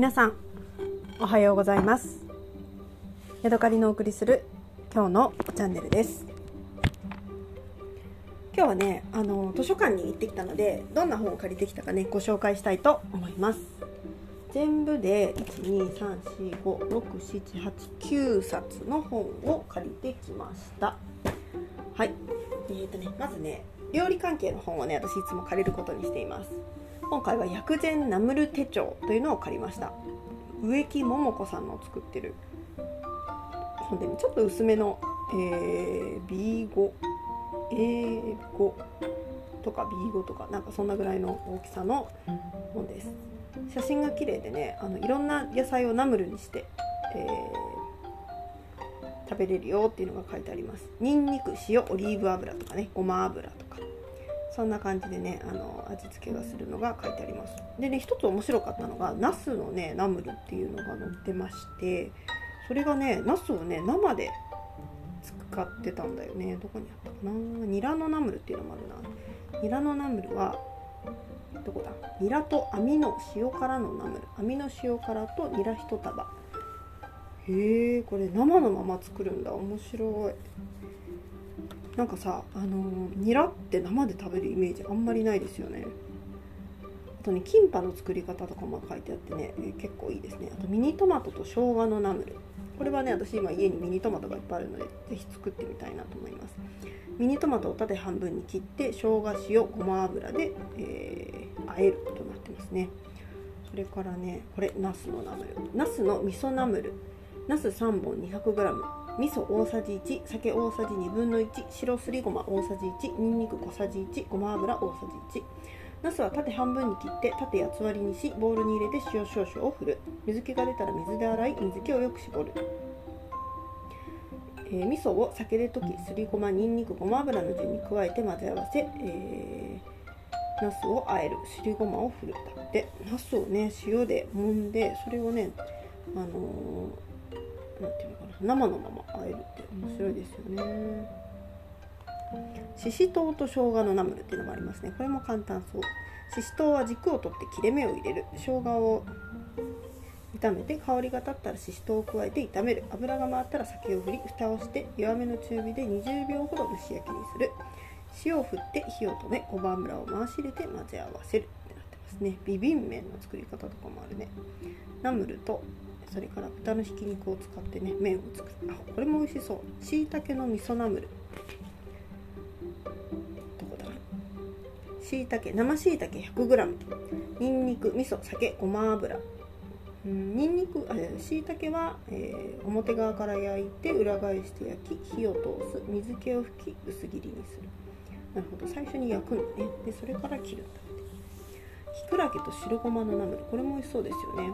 皆さんおはようございます。ヤドカリのお送りする今日のチャンネルです。今日はねあの図書館に行ってきたのでどんな本を借りてきたかねご紹介したいと思います。全部で123456789冊の本を借りてきました。はい。えーとねまずね料理関係の本をね私いつも借りることにしています。今回は薬膳ナムル手帳というのを借りました。植木桃子さんの作ってる。本で、ね、ちょっと薄めの、えー、B5 A5 とか B5 とかなんかそんなぐらいの大きさの本です。写真が綺麗でねあのいろんな野菜をナムルにして、えー、食べれるよっていうのが書いてあります。にんにく塩オリーブ油とかねごま油とか。そんな感じでねあの味付けがするのが書いてあります。でね一つ面白かったのがナスのねナムルっていうのが載ってましてそれがねナスをね生で使ってたんだよね。どこにあったかな？ニラのナムルっていうのもあるな。ニラのナムルはどこだ？ニラと網の塩辛のナムル。網の塩辛とニラ1束。へえこれ生のまま作るんだ。面白い。なんかさあのニラって生で食べるイメージあんまりないですよね。あとねキンパの作り方とかも書いてあってね、結構いいですね。あとミニトマトと生姜のナムル。これはね私今家にミニトマトがいっぱいあるので是非作ってみたいなと思います。ミニトマトを縦半分に切って生姜塩ごま油で、えー、和えることになってますね。それからねこれナスのナムル。ナスの味噌ナムル。ナス3本 200g 味噌大さじ1酒大さじ1分の1白すりごま大さじ1にんにく小さじ1ごま油大さじ1ナスは縦半分に切って縦八つ割りにしボウルに入れて塩少々を振る。水気が出たら水で洗い水気をよく絞る、えー、味噌を酒で溶きすりごまにんにくごま油の順に加えて混ぜ合わせ、えー、ナスをあえる。すりごまを振る。だってナスをね塩で揉んでそれをねあのーなんていうのかな。生のままあえるって面白いですよね。ししとうと生姜のナムルっていうのもありますね。これも簡単そう。ししとうは軸を取って切れ目を入れる。生姜を炒めて香りが立ったらししとうを加えて炒める。油が回ったら酒を振り蓋をして弱めの中火で20秒ほど蒸し焼きにする。塩を振って火を止めごま油を回し入れて混ぜ合わせるってなってますね。ビビン麺の作り方とかもあるね。ナムルとそれから豚のひき肉を使ってね麺を作る。あこれも美味しそう。しいたけの味噌ナムル。どこだしいたけ生しいたけ 100g にんにく味噌酒ごま油。うんにんにくしいたけは、えー、表側から焼いて裏返して焼き火を通す。水気を拭き薄切りにする。なるほど。最初に焼くのね。でそれから切るんだきくらげと白ごまのナムル。これも美味しそうですよね。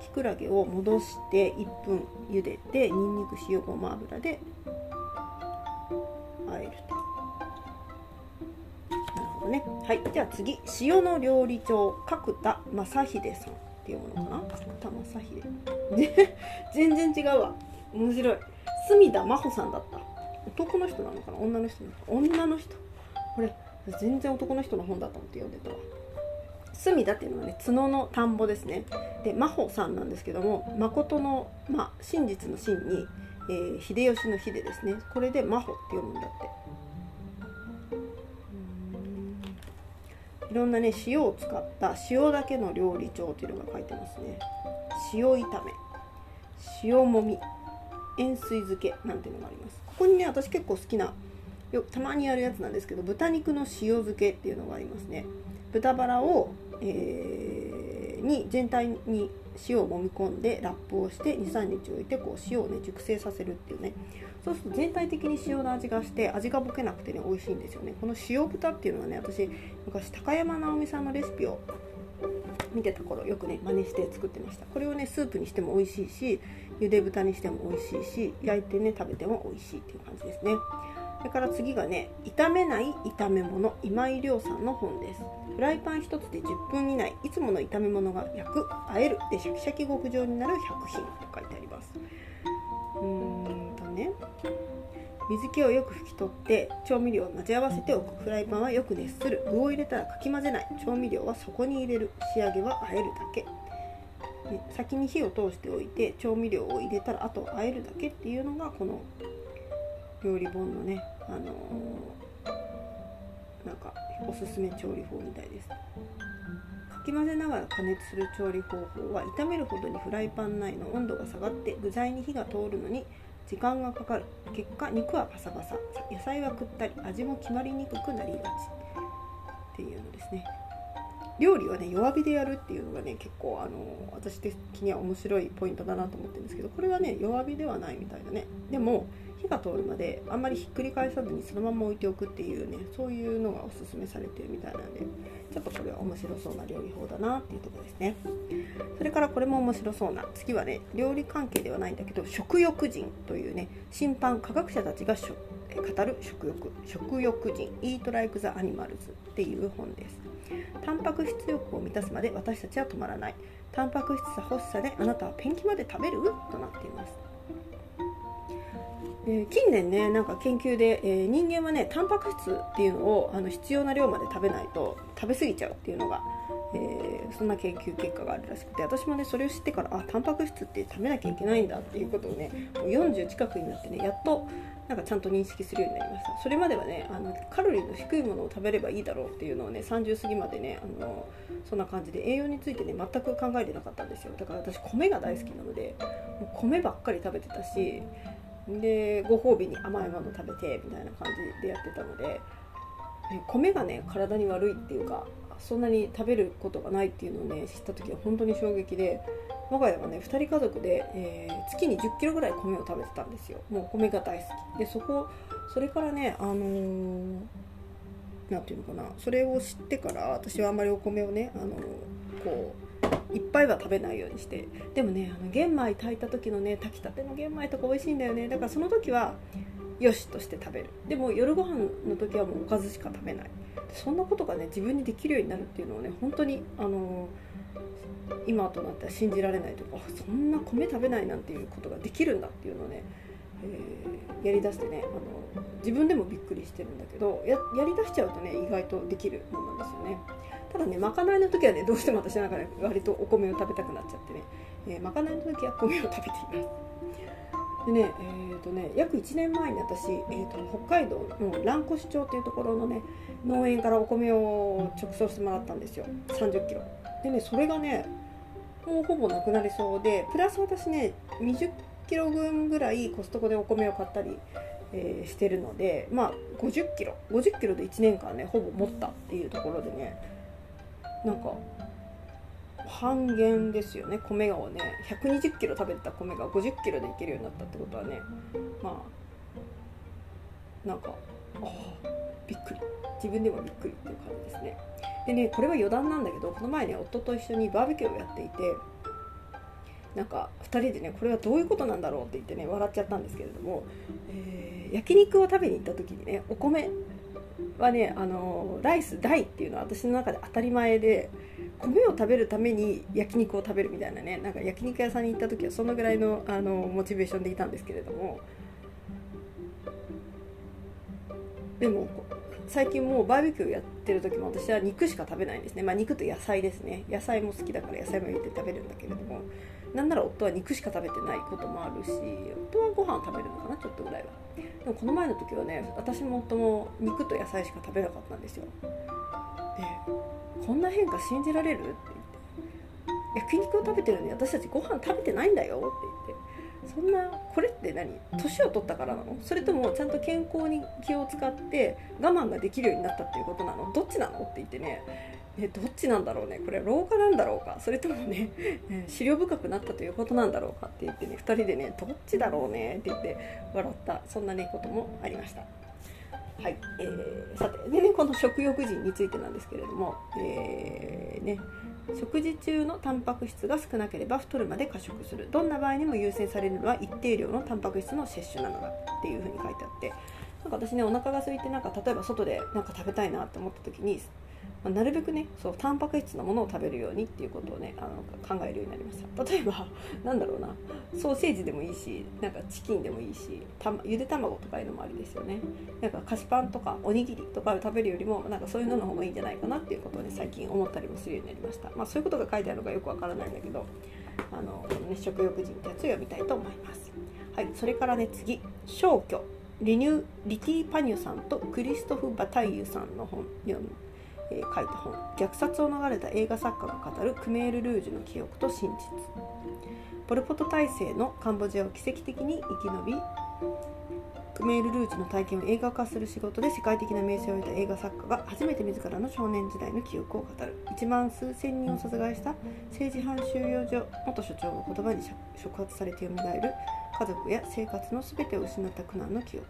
きくらげを戻して1分茹でてにんにく塩ごま油であえると。なるほどね。はい。じゃあ次。塩の料理長角田正秀さんっていうものかな。角田正秀。全然違うわ。面白い。隅田真帆さんだった。男の人なのかな。女の人なのか。女の人。これ全然男の人の本だと思って読んでたわ。隅田っていうのはね角の田んぼですね。で真帆さんなんですけども誠の、まあ、真実の真に、えー、秀吉の秀ですね。これで真帆って読むんだって。いろんなね塩を使った塩だけの料理帳っていうのが書いてますね。塩炒め。塩もみ。塩水漬け。なんていうのがあります。ここにね私結構好きなよたまにやるやつなんですけど豚肉の塩漬けっていうのがありますね。豚バラをえー、に全体に塩を揉み込んでラップをして23日置いてこう塩をね熟成させるっていうね。そうすると全体的に塩の味がして味がぼけなくてね美味しいんですよね。この塩豚っていうのはね私昔高山直美さんのレシピを見てた頃よくね真似して作ってました。これをねスープにしても美味しいしゆで豚にしても美味しいし焼いてね食べても美味しいっていう感じですね。それから次がね炒めない炒め物今井亮さんの本です。フライパン1つで10分以内いつもの炒め物が焼く和えるでシャキシャキ極上になる100品と書いてあります。うーんとね。水気をよく拭き取って調味料を混ぜ合わせておく。フライパンはよく熱する。具を入れたらかき混ぜない。調味料はそこに入れる。仕上げは和えるだけ。ね、先に火を通しておいて調味料を入れたらあと和えるだけっていうのがこの料理本のね、あのー、なんかおすすめ調理法みたいです。かき混ぜながら加熱する調理方法は炒めるほどにフライパン内の温度が下がって具材に火が通るのに時間がかかる。結果肉はパサパサ。野菜はくったり味も決まりにくくなりがち。っていうのですね。料理はね弱火でやるっていうのがね結構あの私的には面白いポイントだなと思ってるんですけどこれはね弱火ではないみたいだね。でも火が通るまであんまりひっくり返さずにそのまま置いておくっていうねそういうのがおすすめされてるみたいなんでちょっとこれは面白そうな料理法だなっていうところですね。それからこれも面白そうな次はね料理関係ではないんだけど食欲人というね審判科学者たちが語る食欲食欲人 Eat Like the Animals っていう本です。タンパク質欲を満たすまで私たちは止まらない。タンパク質さ欲しさであなたはペンキまで食べる？となっています。で近年ねなんか研究で、えー、人間はねタンパク質っていうのをあの必要な量まで食べないと食べ過ぎちゃうっていうのが、えー、そんな研究結果があるらしくて私もねそれを知ってからあタンパク質って食べなきゃいけないんだっていうことをねもう40近くになってねやっとなんかちゃんと認識するようになりました。それまではねあのカロリーの低いものを食べればいいだろうっていうのをね30過ぎまでねあのそんな感じで栄養についてね全く考えてなかったんですよ。だから私米が大好きなのでもう米ばっかり食べてたしでご褒美に甘いもの食べてみたいな感じでやってたので米がね体に悪いっていうかそんなに食べることがないっていうのをね知った時は本当に衝撃で我が家はね2人家族で、えー、月に1 0キロぐらい米を食べてたんですよ。もう米が大好き。でそこそれからねあのー、なんていうのかな。それを知ってから私はあんまりお米をね、あのー、こういっぱいは食べないようにして。でもねあの玄米炊いた時のね炊きたての玄米とか美味しいんだよね。だからその時はよしとして食べる。でも夜ご飯の時はもうおかずしか食べない。そんなことがね自分にできるようになるっていうのをね本当にあのー今となっては信じられないとかそんな米食べないなんていうことができるんだっていうのをね、えー、やりだしてねあの自分でもびっくりしてるんだけどややりだしちゃうとね意外とできるものなんですよね。ただねまかないの時はねどうしても私なんかね割とお米を食べたくなっちゃってね、えー、まかないの時は米を食べています。でねえーとね、約1年前に私、えーと、北海道の蘭越町っていうところのね農園からお米を直送してもらったんですよ。3 0キロ。でねそれがねもうほぼなくなりそうでプラス私ね20キロ分ぐらいコストコでお米を買ったり、えー、してるのでまあ50キロ。50キロで1年間ねほぼ持ったっていうところでね。なんか半減ですよね米がをね。120キロ食べてた米が50キロでいけるようになったってことはね。まあなんかあびっくり。自分でもびっくりっていう感じですね。でねこれは余談なんだけどこの前ね夫と一緒にバーベキューをやっていてなんか2人でねこれはどういうことなんだろうって言ってね笑っちゃったんですけれども、えー、焼肉を食べに行った時にねお米はねあのライス大っていうのは私の中で当たり前で米を食べるために焼肉を食べるみたいなねなんか焼肉屋さんに行った時はそのぐらいのあのモチベーションでいたんですけれども。でも最近もうバーベキューやってる時も私は肉しか食べないんですね。まあ肉と野菜ですね。野菜も好きだから野菜も入れて食べるんだけれどもなんなら夫は肉しか食べてないこともあるし夫はご飯食べるのかなちょっとぐらいは。でもこの前の時はね私も夫も肉と野菜しか食べなかったんですよ。でこんな変化信じられる？って言って。焼肉を食べてるのに私たちご飯食べてないんだよ。って言って。そんなこれって何？年を取ったからなの？それともちゃんと健康に気を使って我慢ができるようになったっていうことなの？どっちなの？って言ってね。ねどっちなんだろうね？これ老化なんだろうか？それともね資料深くなったということなんだろうか？って言ってね2人でねどっちだろうね？って言って笑った。そんなねこともありました。はい、えー、さてでねこの食欲人についてなんですけれども、えー、ね食事中のタンパク質が少なければ太るまで過食する。どんな場合にも優先されるのは一定量のタンパク質の摂取なのだっていうふうに書いてあってなんか私ねお腹が空いてなんか例えば外でなんか食べたいなって思った時にまあ、なるべくねそうタンパク質のものを食べるようにっていうことをねあの考えるようになりました。例えば なんだろうなソーセージでもいいしなんかチキンでもいいしたゆで卵とかいうのもありですよね。なんか菓子パンとかおにぎりとかを食べるよりもなんかそういうのの方がいいんじゃないかなっていうことをね最近思ったりもするようになりました。まあそういうことが書いてあるのかよくわからないんだけどあの、ね、食欲人ってやつを読みたいと思います。はいそれからね次。消去。リニュリティ・パニュさんとクリストフ・バタイユさんの本読む。え、書いた本「虐殺を逃れた映画作家が語るクメール・ルージュの記憶と真実」ポル・ポト体制のカンボジアを奇跡的に生き延びクメール・ルージュの体験を映画化する仕事で世界的な名声を得た映画作家が初めて自らの少年時代の記憶を語る。1万数千人を殺害した政治犯収容所元所長の言葉に触発されて蘇る。家族や生活の全てを失った苦難の記憶。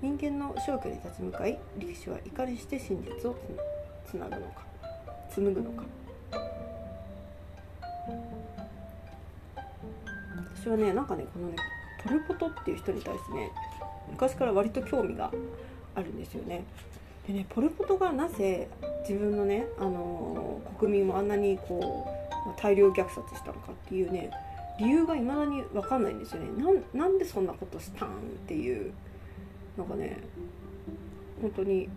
人間の消去に立ち向かい歴史はいかにして真実をつなぐのか紡ぐのか私はねなんかねこのねポル・ポトっていう人に対してね昔から割と興味があるんですよね。でねポル・ポトがなぜ自分のね、あのー、国民をあんなにこう大量虐殺したのかっていうね理由がいまだに分かんないんですよねなんでそんなことしたんっていうなんかね本当に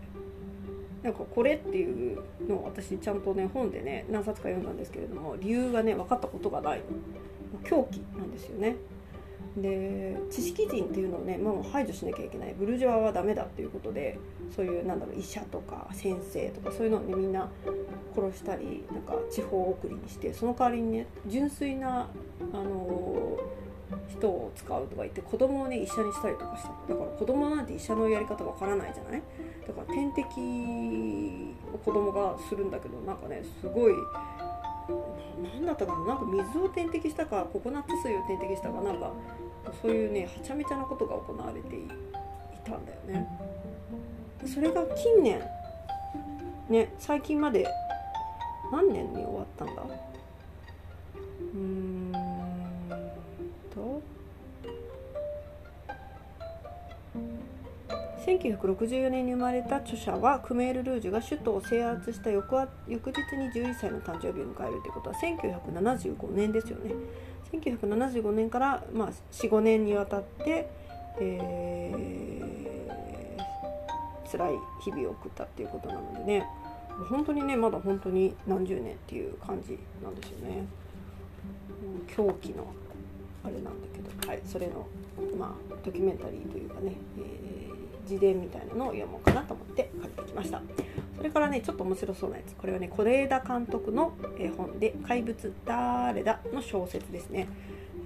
なんかこれっていうのを私ちゃんとね本でね何冊か読んだんですけれども理由がね分かったことがない狂気なんですよね。で知識人っていうのをね、まあ、もう排除しなきゃいけない。ブルジョワはダメだっていうことでそういうなんだろう医者とか先生とかそういうのをねみんな殺したりなんか地方送りにしてその代わりにね純粋なあの人を使うとか言って子供をね医者にしたりとかした。だから子供なんて医者のやり方わからないじゃない？だから点滴を子供がするんだけどなんかねすごい何だったかななんか水を点滴したかココナッツ水を点滴したかなんかそういうねはちゃめちゃなことが行われていたんだよね。それが近年ね最近まで何年に終わったんだ？うん1964年に生まれた著者はクメール・ルージュが首都を制圧した翌翌日に11歳の誕生日を迎えるということは1975年ですよね。1975年から、まあ、45年にわたって、えー、辛い日々を送ったっていうことなのでね本当にねまだ本当に何十年っていう感じなんですよね。狂気のあれなんだけどはいそれのまあドキュメンタリーというかね、えー自伝みたいなのを読もうかなと思って借りてきました。それからねちょっと面白そうなやつ。これはね是枝監督の本で「怪物誰だ?」の小説ですね、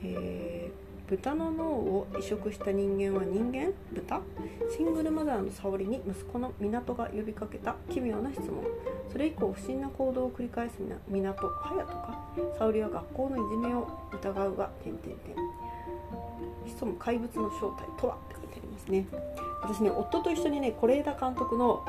えー、豚の脳を移植した人間は人間？豚？シングルマザーの沙織に息子の港が呼びかけた奇妙な質問。それ以降不審な行動を繰り返す港隼人か？沙織は学校のいじめを疑うが点々点潜む怪物の正体とはって書いてありますね私ね夫と一緒にね是枝監督の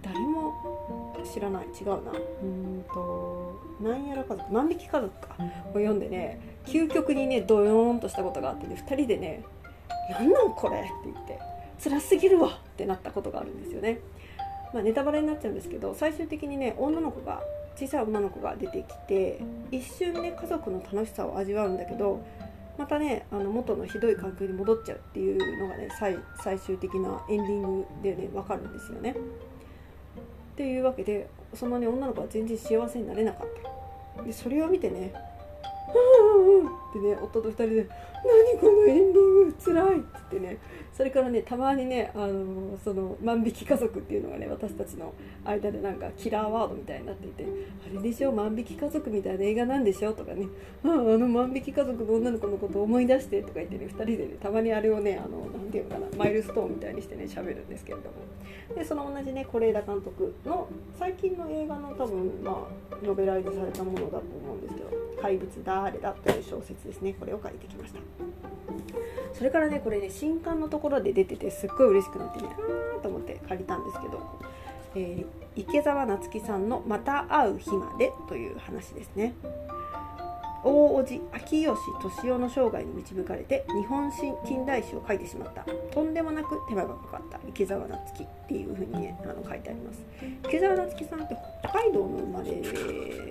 誰も知らない違うなうんと「なんやら家族万引き家族か」を読んでね究極にねドヨーンとしたことがあってね2人でね「なんなんこれ!」って言って「辛すぎるわ!」ってなったことがあるんですよね。まあ、ネタバレになっちゃうんですけど最終的にね女の子が小さい女の子が出てきて一瞬ね家族の楽しさを味わうんだけどまたねあの元のひどい環境に戻っちゃうっていうのがね最最終的なエンディングでね分かるんですよね。っていうわけでそのね女の子は全然幸せになれなかったでそれを見てね「うんうんうん」ってね夫と2人で「何このエンディングつらい」って言ってねそれからねたまにね、あのその万引き家族っていうのがね私たちの間でなんかキラーワードみたいになっていてあれでしょ万引き家族みたいな映画なんでしょとかねああの万引き家族の女の子のこと思い出してとか言ってね2人でねたまにあれをねあのなていうのかなマイルストーンみたいにしてね喋るんですけれどもでその同じね是枝監督の最近の映画の多分まあノベライズされたものだと思うんですけど「怪物誰だ?」という小説ですね。これを借りてきました。それからねこれね新刊のところで出ててすっごい嬉しくなってねあーと思って借りたんですけど、えー、池澤夏樹さんの「また会う日まで」という話ですね。大叔父秋吉敏夫の生涯に導かれて日本新近代史を書いてしまった。とんでもなく手間がかかった池澤夏樹っていう風にねあの書いてあります。池澤夏樹さんって北海道の生まれ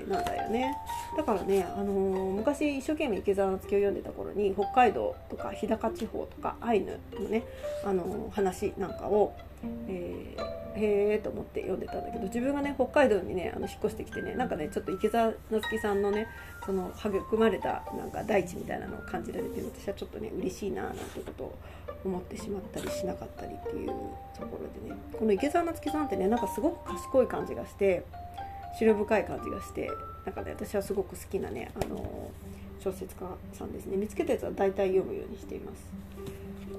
なんだよね。だからね、あのー、昔一生懸命池澤夏樹を読んでた頃に北海道とか日高地方とかアイヌのね、あのー、話なんかを、えーへえと思って読んでたんだけど自分がね北海道にねあの引っ越してきてねなんかねちょっと池澤夏樹さんのねその育まれたなんか大地みたいなのを感じられて私はちょっとね嬉しいななんてことを思ってしまったりしなかったりっていうところでねこの池澤夏樹さんってねなんかすごく賢い感じがして思慮深い感じがしてなんかね私はすごく好きなねあの小説家さんですね。見つけたやつは大体読むようにしています。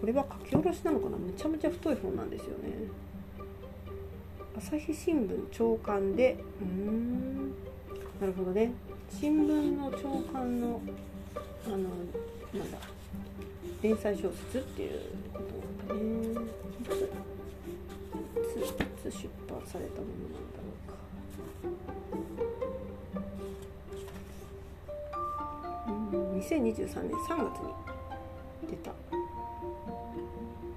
これは書き下ろしなのかな？めちゃめちゃ太い本なんですよね。朝日新聞長官でうん。なるほどね。新聞の長官のあのなんだ連載小説っていうことなんだね。いついつ出版されたものなんだろうか。うん2023年3月に出た。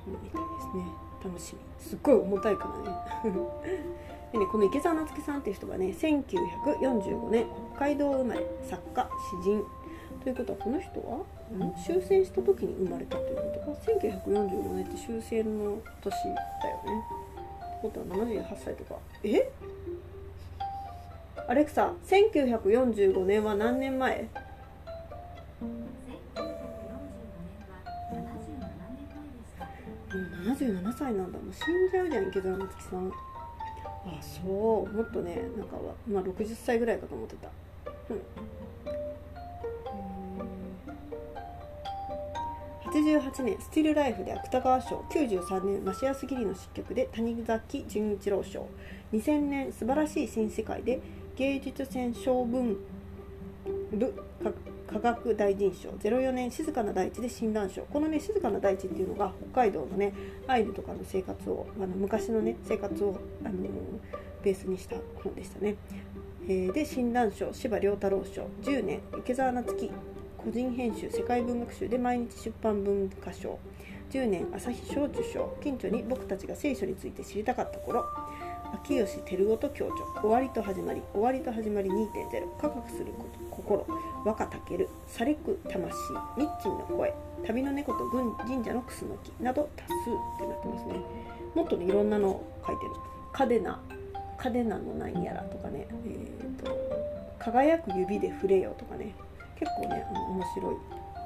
みたいですね。楽しみ。すっごい重たいからね。でねこの池澤夏樹さんっていう人がね1945年北海道生まれ作家詩人。ということはこの人はん終戦した時に生まれたということか。1945年って終戦の年だよね。ってことは78歳とか。え？アレクサ1945年は何年前？うん、77歳なんだ。もう死んじゃうじゃん池澤夏樹さん。あそう。もっとねなんかは、まあ、60歳ぐらいかと思ってた。うん。88年「スティルライフ」で芥川賞。93年増安義理の執曲で谷崎潤一郎賞。2000年「素晴らしい新世界」で芸術選小文部科学大臣賞。04年静かな大地で診断賞。このね静かな大地っていうのが北海道のねアイヌとかの生活をあの昔のね生活をあのベースにした本でしたね、えー、で診断賞。司馬遼太郎賞。10年。池澤夏樹。個人編集。世界文学集で毎日出版文化賞。10年。朝日賞受賞。近所に僕たちが聖書について知りたかった頃。秋吉照夫と共著終わりと始まり終わりと始まり2.0科学すること。心。和歌たけるされく魂。ミッチンの声。旅の猫と軍神社のクスノキなど多数ってなってますね。もっとねいろんなの書いてる。カデナカデナの何やらとかね。え、ー、と輝く指で触れよとかね。結構ねあの面白い。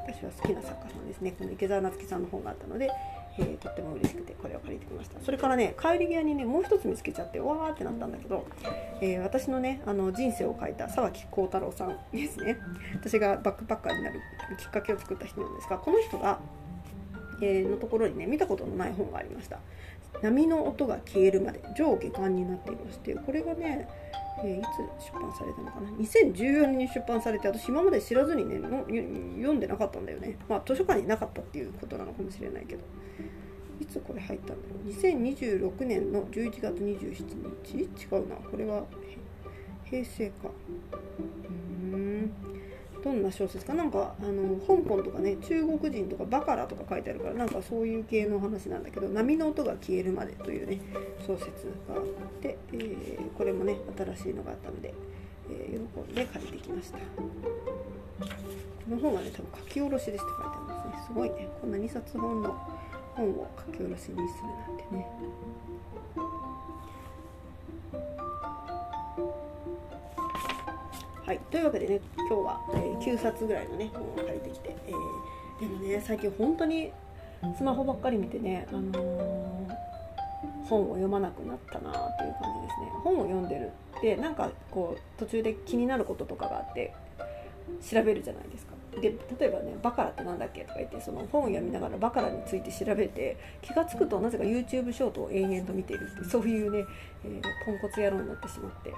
私は好きな作家さんですね。この池澤夏樹さんの本があったのでえー、とっても嬉しくてこれを借りてきました。それからね帰り際にねもう一つ見つけちゃってわーってなったんだけど、えー、私のねあの人生を変えた沢木幸太郎さんですね。私がバックパッカーになるきっかけを作った人なんですがこの人が、えー、のところにね見たことのない本がありました。波の音が消えるまで上下巻になっていましてこれがねえー、いつ出版されたのかな？2014年に出版されて私今まで知らずにねの読んでなかったんだよね。まあ図書館になかったっていうことなのかもしれないけど。いつこれ入ったんだろう？2026年の11月27日？違うな。これは平成か。どんな小説か？なんかあの香港とかね中国人とかバカラとか書いてあるからなんかそういう系の話なんだけど「波の音が消えるまで」というね小説があって、えー、これもね新しいのがあったので、えー、喜んで借りてきました。この本はね多分書き下ろしですって書いてあるんですね。すごいね。こんな2冊本の本を書き下ろしにするなんてね。はい、というわけでね今日は、えー、9冊ぐらいのね本を借りてきて、えー、でもね最近本当にスマホばっかり見てね、あのー、本を読まなくなったなっていう感じですね。本を読んでる。でなんかこう途中で気になることとかがあって調べるじゃないですか。で例えばね「バカラってなんだっけ?」とか言ってその本を読みながらバカラについて調べて気が付くとなぜか YouTube ショートを延々と見ているってそういうね、えー、ポンコツ野郎になってしまって。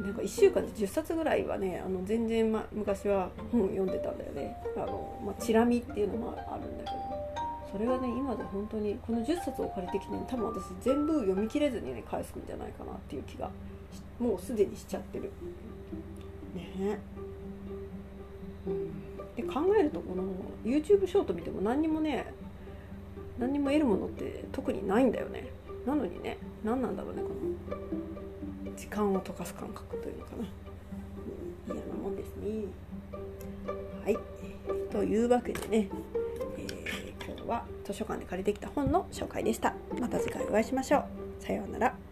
なんか1週間で10冊ぐらいはねあの全然、ま、昔は本を読んでたんだよね。あの、まあ、チラ見っていうのもあるんだけど。それがね今で本当にこの10冊を借りてきて、ね、多分私全部読み切れずにね返すんじゃないかなっていう気がもうすでにしちゃってる。ね。うん、で考えるとこの YouTube ショート見ても何にもね何にも得るものって特にないんだよね。なのにね何なんだろうねこの時間を溶かす感覚というのかな、嫌なもんですね。はい。というわけでね、えー、今日は図書館で借りてきた本の紹介でした。また次回お会いしましょう。さようなら。